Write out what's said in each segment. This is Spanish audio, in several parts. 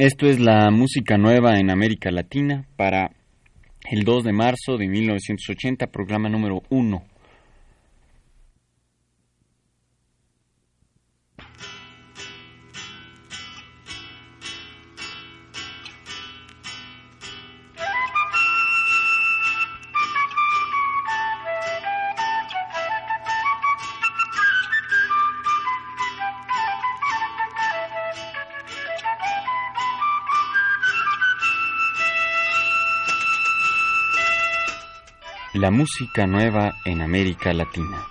Esto es la música nueva en América Latina para el 2 de marzo de 1980, programa número 1. La música nueva en América Latina.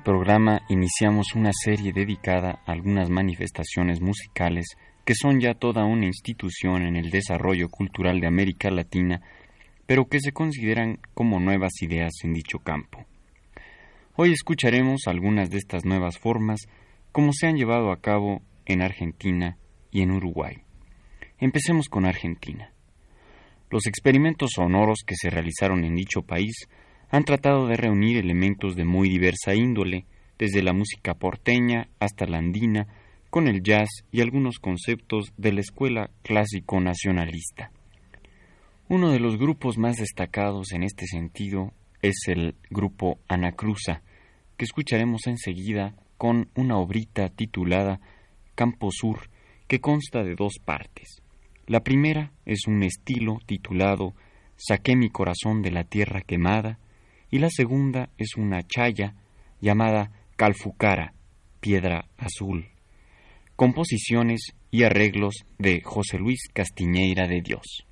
Programa iniciamos una serie dedicada a algunas manifestaciones musicales que son ya toda una institución en el desarrollo cultural de América Latina, pero que se consideran como nuevas ideas en dicho campo. Hoy escucharemos algunas de estas nuevas formas como se han llevado a cabo en Argentina y en Uruguay. Empecemos con Argentina. Los experimentos sonoros que se realizaron en dicho país han tratado de reunir elementos de muy diversa índole, desde la música porteña hasta la andina, con el jazz y algunos conceptos de la escuela clásico nacionalista. Uno de los grupos más destacados en este sentido es el grupo Anacruza, que escucharemos enseguida con una obrita titulada Campo Sur, que consta de dos partes. La primera es un estilo titulado Saqué mi corazón de la tierra quemada, y la segunda es una chaya llamada Calfucara, piedra azul, composiciones y arreglos de José Luis Castiñeira de Dios.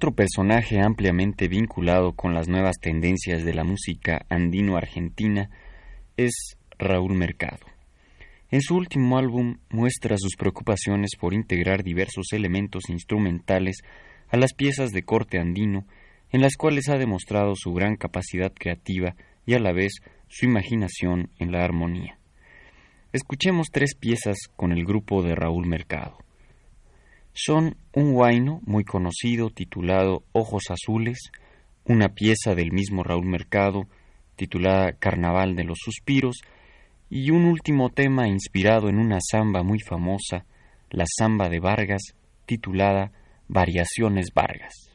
Otro personaje ampliamente vinculado con las nuevas tendencias de la música andino-argentina es Raúl Mercado. En su último álbum muestra sus preocupaciones por integrar diversos elementos instrumentales a las piezas de corte andino, en las cuales ha demostrado su gran capacidad creativa y a la vez su imaginación en la armonía. Escuchemos tres piezas con el grupo de Raúl Mercado. Son un guaino muy conocido titulado Ojos Azules, una pieza del mismo Raúl Mercado titulada Carnaval de los Suspiros, y un último tema inspirado en una samba muy famosa, la samba de Vargas, titulada Variaciones Vargas.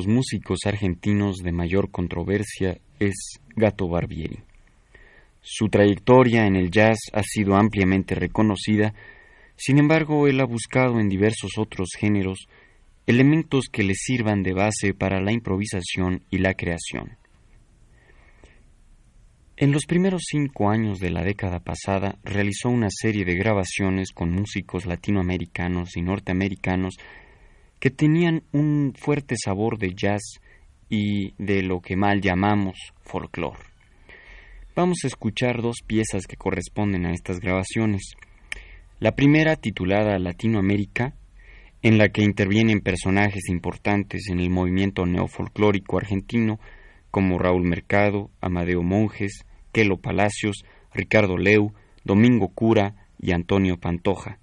Los músicos argentinos de mayor controversia es Gato Barbieri. Su trayectoria en el jazz ha sido ampliamente reconocida, sin embargo él ha buscado en diversos otros géneros elementos que le sirvan de base para la improvisación y la creación. En los primeros cinco años de la década pasada realizó una serie de grabaciones con músicos latinoamericanos y norteamericanos que tenían un fuerte sabor de jazz y de lo que mal llamamos folclore. Vamos a escuchar dos piezas que corresponden a estas grabaciones. La primera, titulada Latinoamérica, en la que intervienen personajes importantes en el movimiento neofolclórico argentino, como Raúl Mercado, Amadeo Monjes, Quelo Palacios, Ricardo Leu, Domingo Cura y Antonio Pantoja.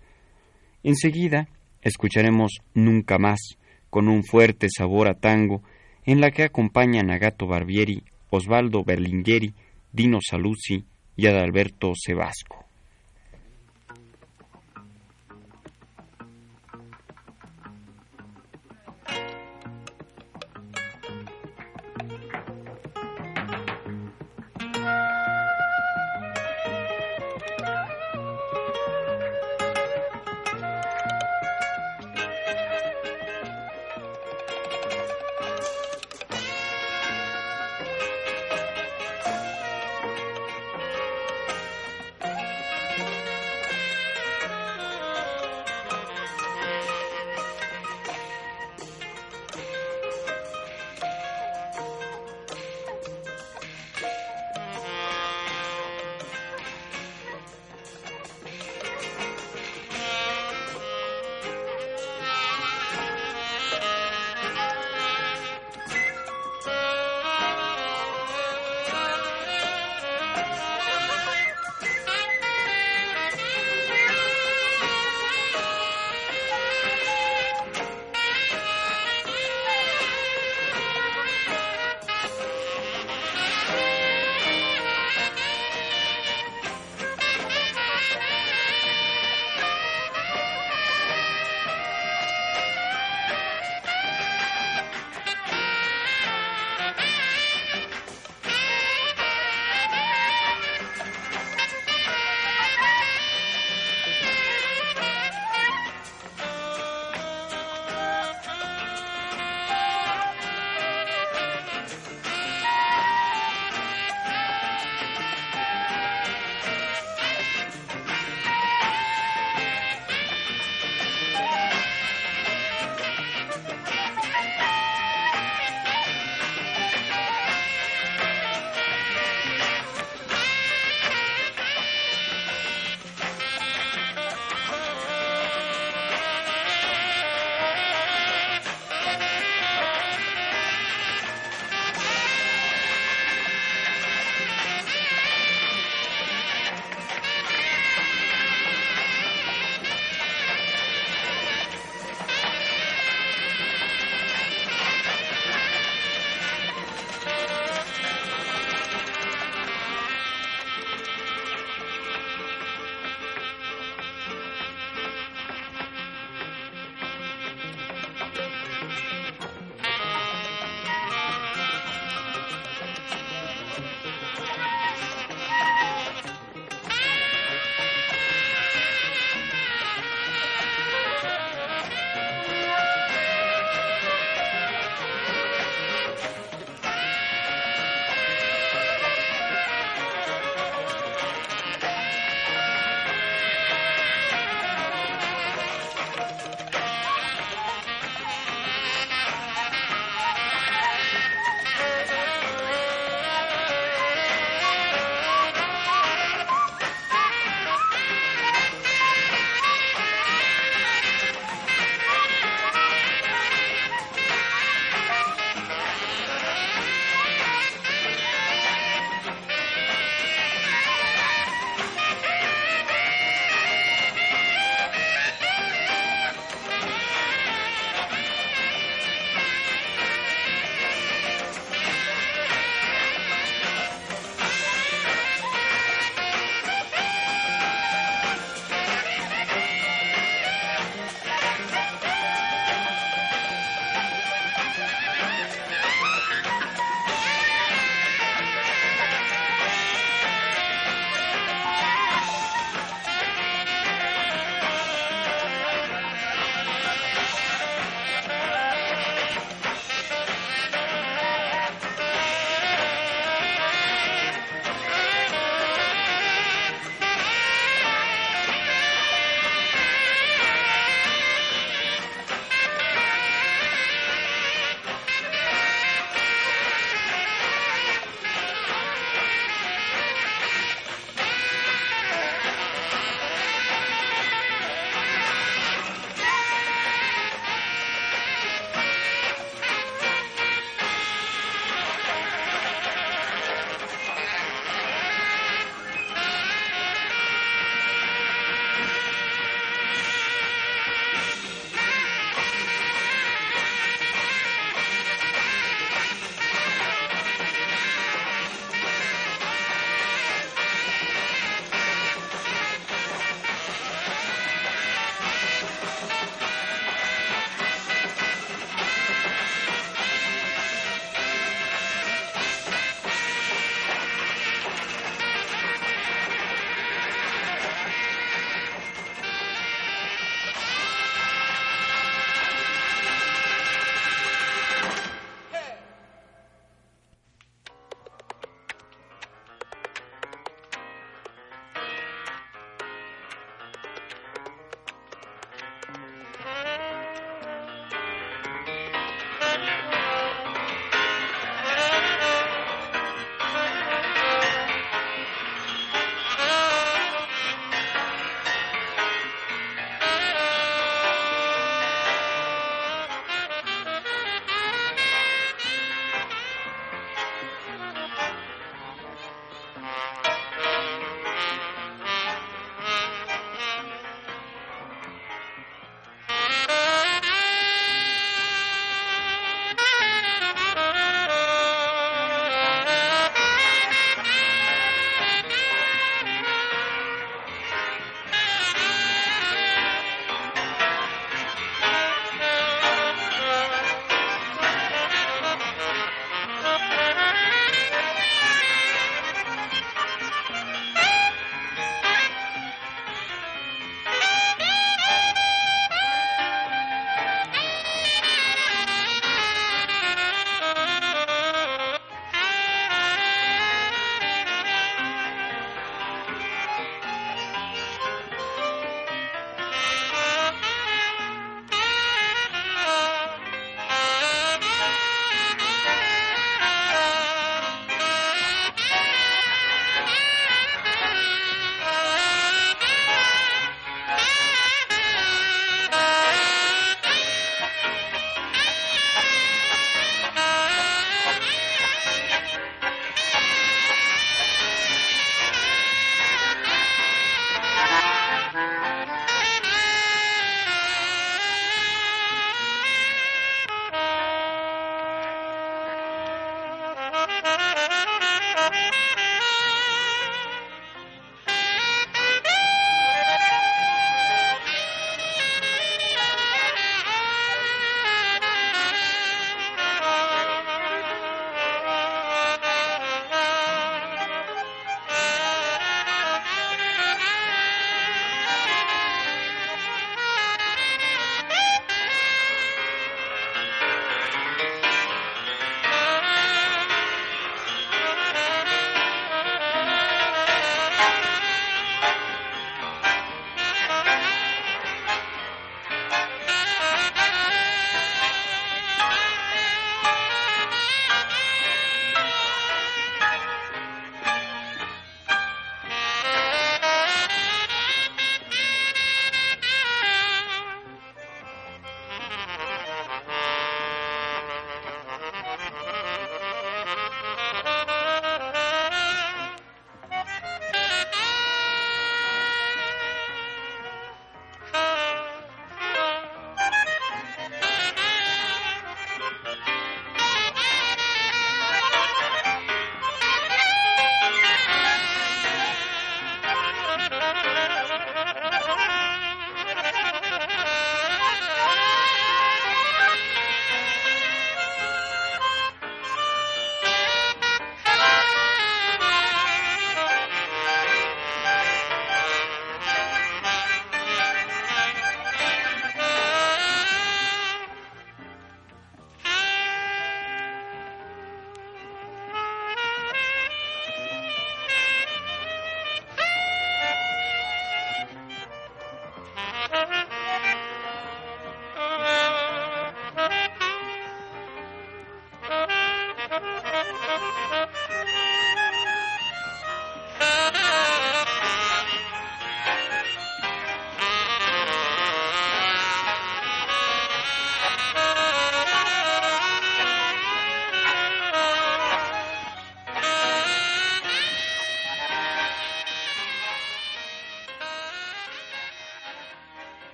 Enseguida, escucharemos Nunca más, con un fuerte sabor a tango, en la que acompañan a Gato Barbieri, Osvaldo Berlingueri, Dino Saluzzi y Adalberto Sebasco.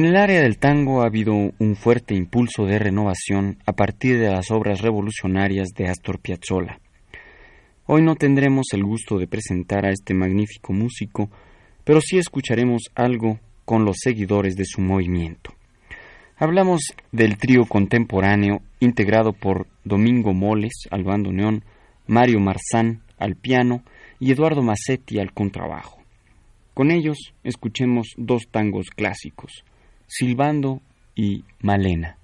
En el área del tango ha habido un fuerte impulso de renovación a partir de las obras revolucionarias de Astor Piazzolla. Hoy no tendremos el gusto de presentar a este magnífico músico, pero sí escucharemos algo con los seguidores de su movimiento. Hablamos del trío contemporáneo integrado por Domingo Moles al bandoneón, Mario Marzán al piano y Eduardo Massetti al contrabajo. Con ellos escuchemos dos tangos clásicos, Silbando y Malena.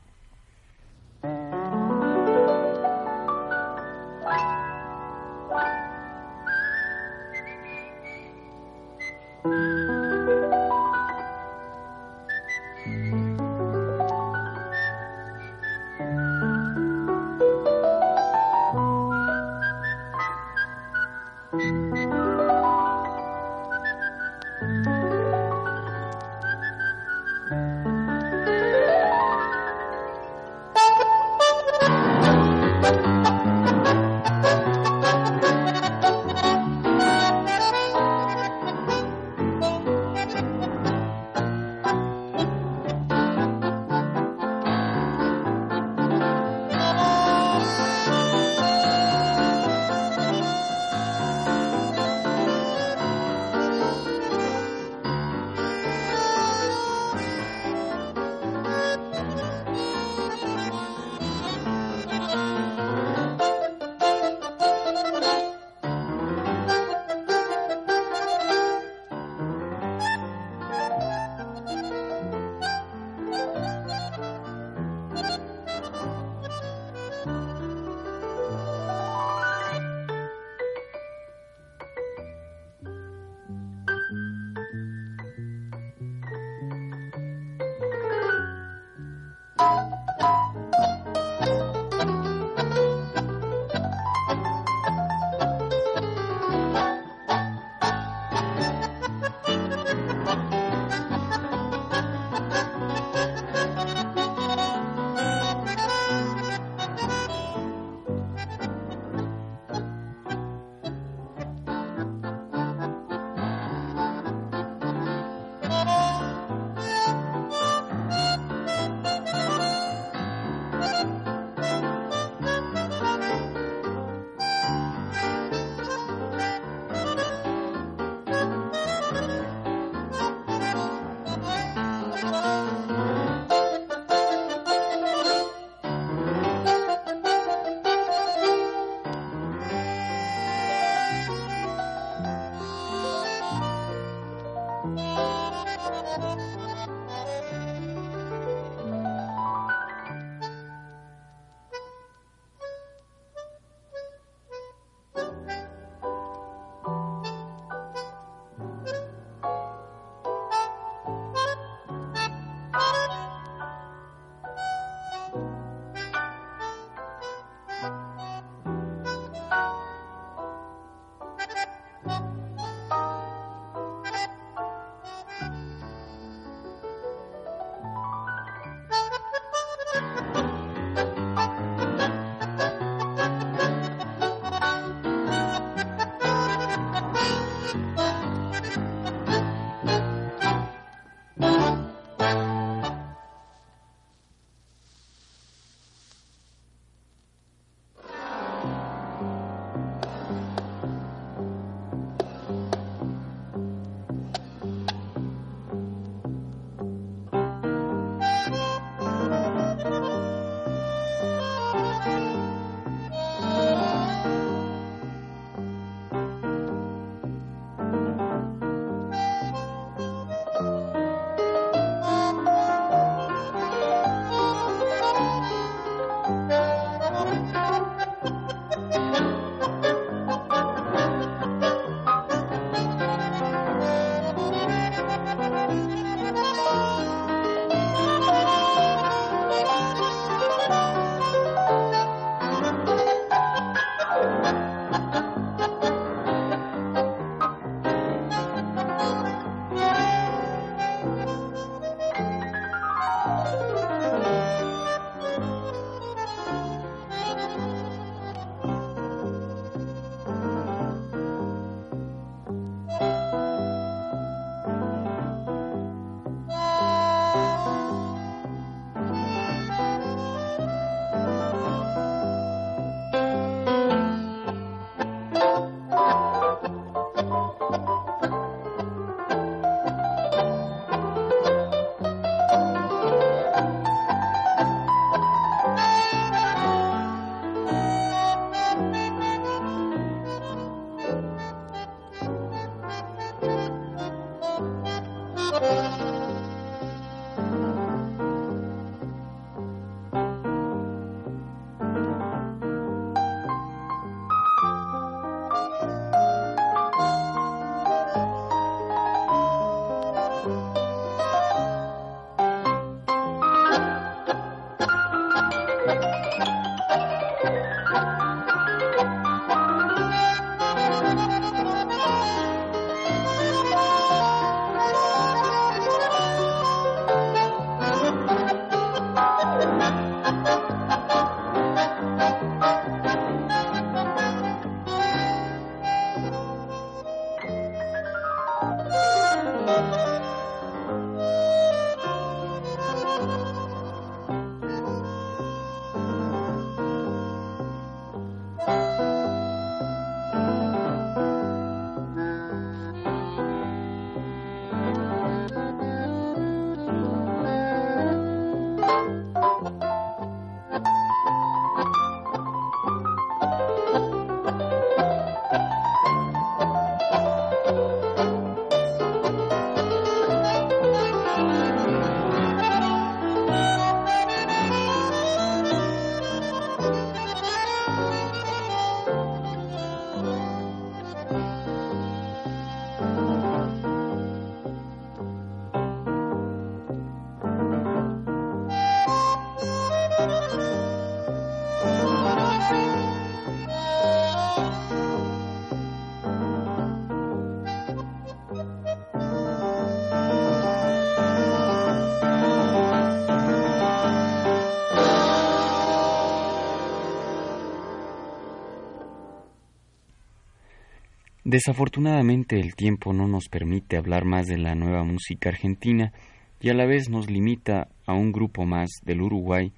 Desafortunadamente el tiempo no nos permite hablar más de la nueva música argentina y a la vez nos limita a un grupo más del Uruguay,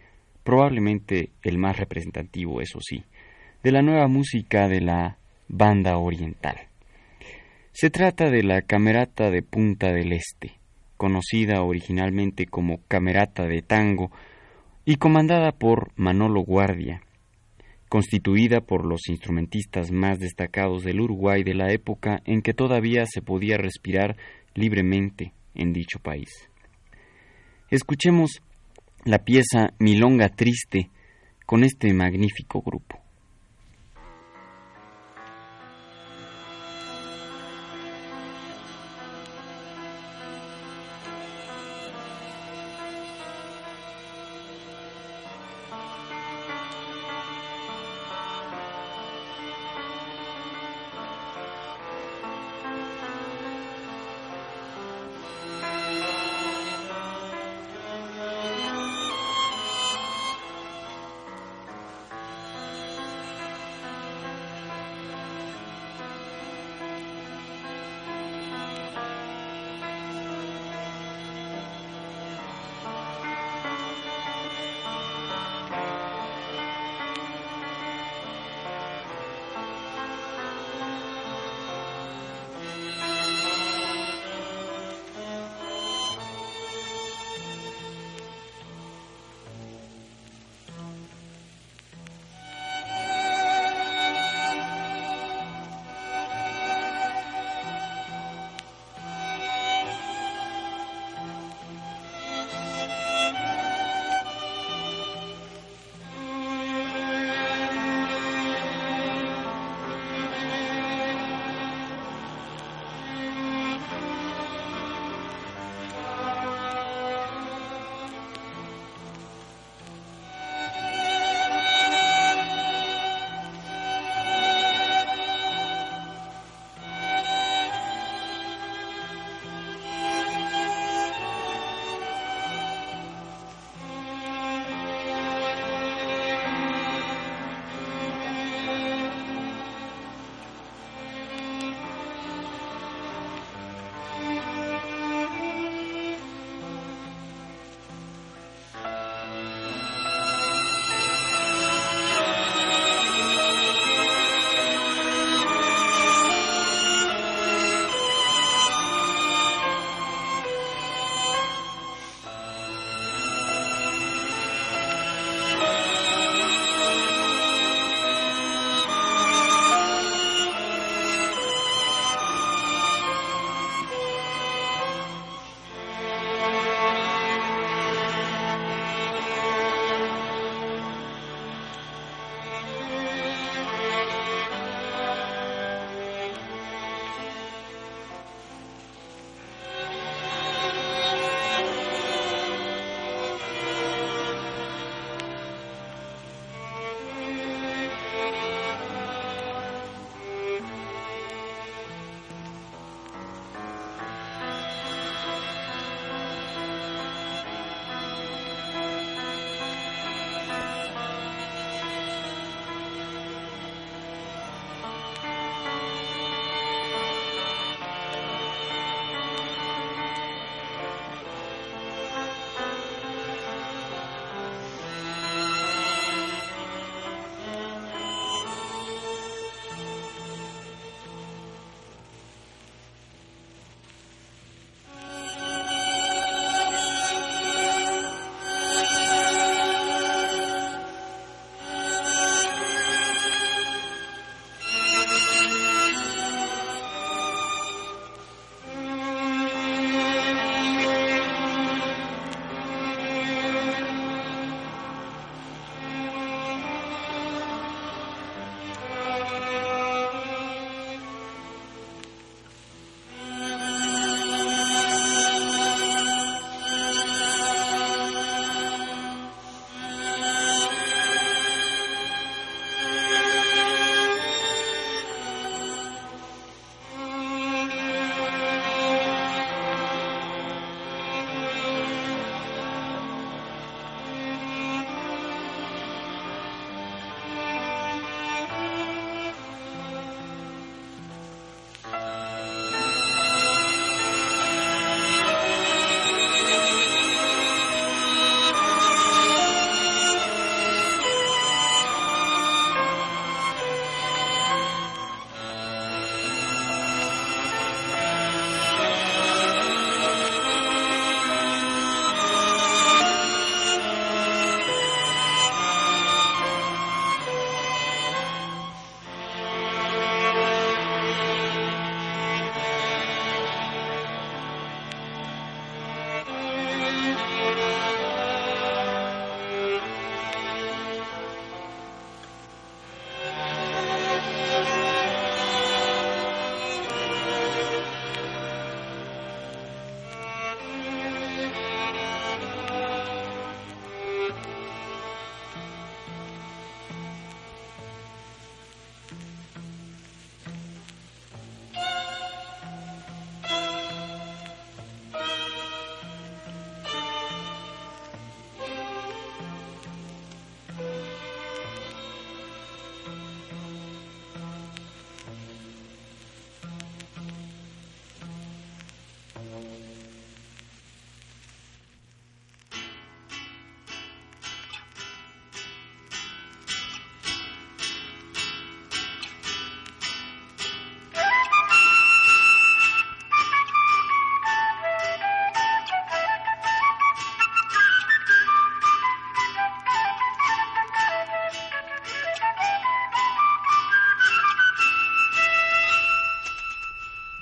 probablemente el más representativo, eso sí, de la nueva música de la banda oriental. Se trata de la Camerata de Punta del Este, conocida originalmente como Camerata de Tango y comandada por Manolo Guardia, constituida por los instrumentistas más destacados del Uruguay de la época en que todavía se podía respirar libremente en dicho país. Escuchemos la pieza Milonga Triste con este magnífico grupo.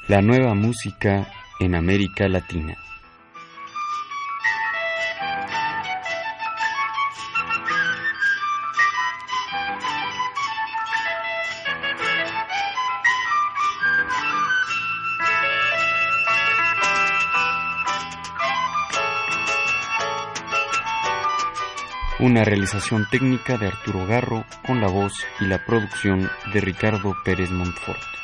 La nueva música en América Latina. Una realización técnica de Arturo Garro con la voz y la producción de Ricardo Pérez Montfort.